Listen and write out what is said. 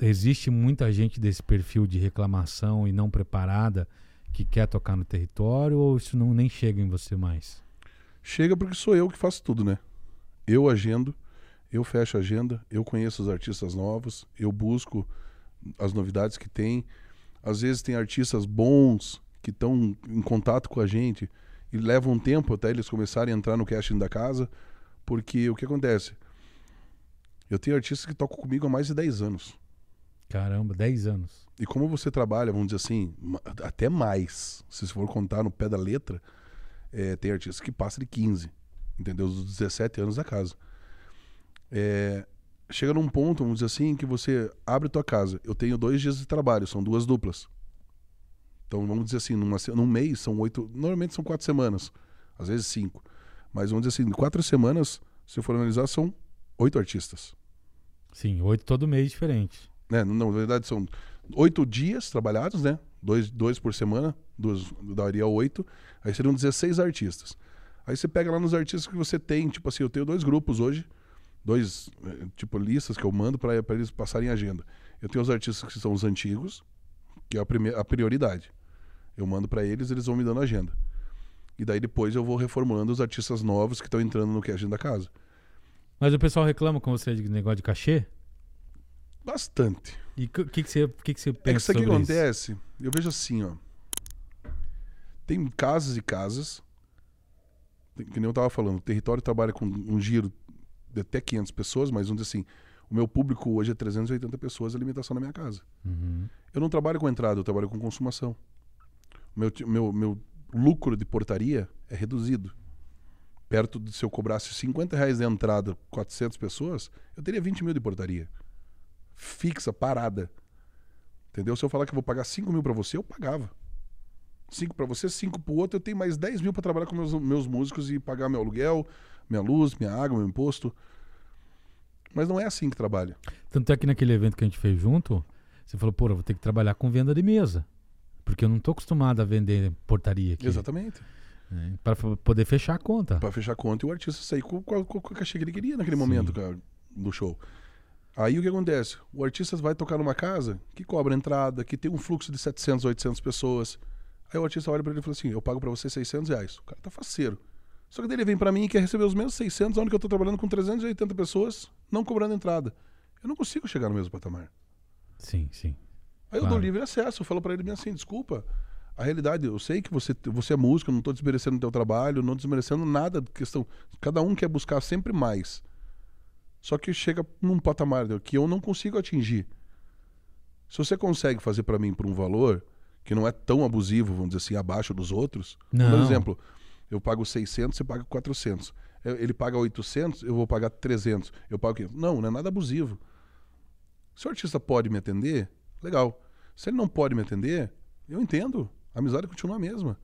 existe muita gente desse perfil de reclamação e não preparada que quer tocar no território ou isso não nem chega em você mais? Chega porque sou eu que faço tudo, né? Eu agendo, eu fecho a agenda, eu conheço os artistas novos, eu busco as novidades que tem. Às vezes tem artistas bons que estão em contato com a gente e levam um tempo até eles começarem a entrar no casting da casa, porque o que acontece? Eu tenho artistas que tocam comigo há mais de 10 anos. Caramba, 10 anos. E como você trabalha, vamos dizer assim, até mais, se for contar no pé da letra, é, tem artistas que passam de 15, entendeu? Dos 17 anos da casa. É, chega num ponto, vamos dizer assim, que você abre tua casa. Eu tenho dois dias de trabalho, são duas duplas. Então, vamos dizer assim, numa, num mês são oito. Normalmente são quatro semanas, às vezes cinco. Mas vamos dizer assim, quatro semanas, se eu for analisar, são oito artistas. Sim, oito todo mês diferente. É, não, na verdade são oito dias trabalhados, né? Dois, dois por semana, duas, daria oito. Aí seriam 16 artistas. Aí você pega lá nos artistas que você tem, tipo assim, eu tenho dois grupos hoje, dois, eh, tipo, listas que eu mando para eles passarem agenda. Eu tenho os artistas que são os antigos, que é a, primeira, a prioridade. Eu mando para eles, eles vão me dando agenda. E daí depois eu vou reformulando os artistas novos que estão entrando no casting da casa. Mas o pessoal reclama com você de negócio de cachê? Bastante. E o que, que, você, que, que você pensa É que isso aqui acontece, isso? eu vejo assim, ó. Tem casas e casas. Que nem eu tava falando, o território trabalha com um giro de até 500 pessoas, mas vamos dizer assim, o meu público hoje é 380 pessoas a limitação na minha casa. Uhum. Eu não trabalho com entrada, eu trabalho com consumação. O Meu, meu, meu lucro de portaria é reduzido. Perto de se eu cobrasse 50 reais de entrada, 400 pessoas, eu teria 20 mil de portaria. Fixa, parada. Entendeu? Se eu falar que eu vou pagar 5 mil pra você, eu pagava. 5 pra você, 5 pro outro, eu tenho mais 10 mil pra trabalhar com meus, meus músicos e pagar meu aluguel, minha luz, minha água, meu imposto. Mas não é assim que trabalha. Tanto é que naquele evento que a gente fez junto, você falou, pô, eu vou ter que trabalhar com venda de mesa. Porque eu não tô acostumado a vender portaria aqui. Exatamente. né? Para poder fechar a conta. Pra fechar a conta e o artista sair com, com, com, a cachê que ele queria naquele momento cara, do show. Aí o que acontece? O artista vai tocar numa casa que cobra entrada, que tem um fluxo de 700, 800 pessoas. Aí o artista olha pra ele e fala assim: Eu pago pra você 600 reais. O cara tá faceiro. Só que daí ele vem pra mim e quer receber os mesmos 600, onde que eu tô trabalhando com 380 pessoas, não cobrando entrada. Eu não consigo chegar no mesmo patamar. Sim, sim. Aí eu Claro. dou livre acesso, eu falo pra ele bem assim, desculpa. A realidade, eu sei que você, você é músico, eu não tô desmerecendo o teu trabalho, não desmerecendo nada de questão. Cada um quer buscar sempre mais. Só que chega num patamar que eu não consigo atingir. Se você consegue fazer pra mim por um valor que não é tão abusivo, vamos dizer assim, abaixo dos outros. Não. Por exemplo, eu pago 600, você paga 400. Eu- Ele paga 800, eu vou pagar 300. Eu pago 500. Não, não é nada abusivo. Se o artista pode me atender, legal. Se ele não pode me atender, eu entendo. A amizade continua a mesma.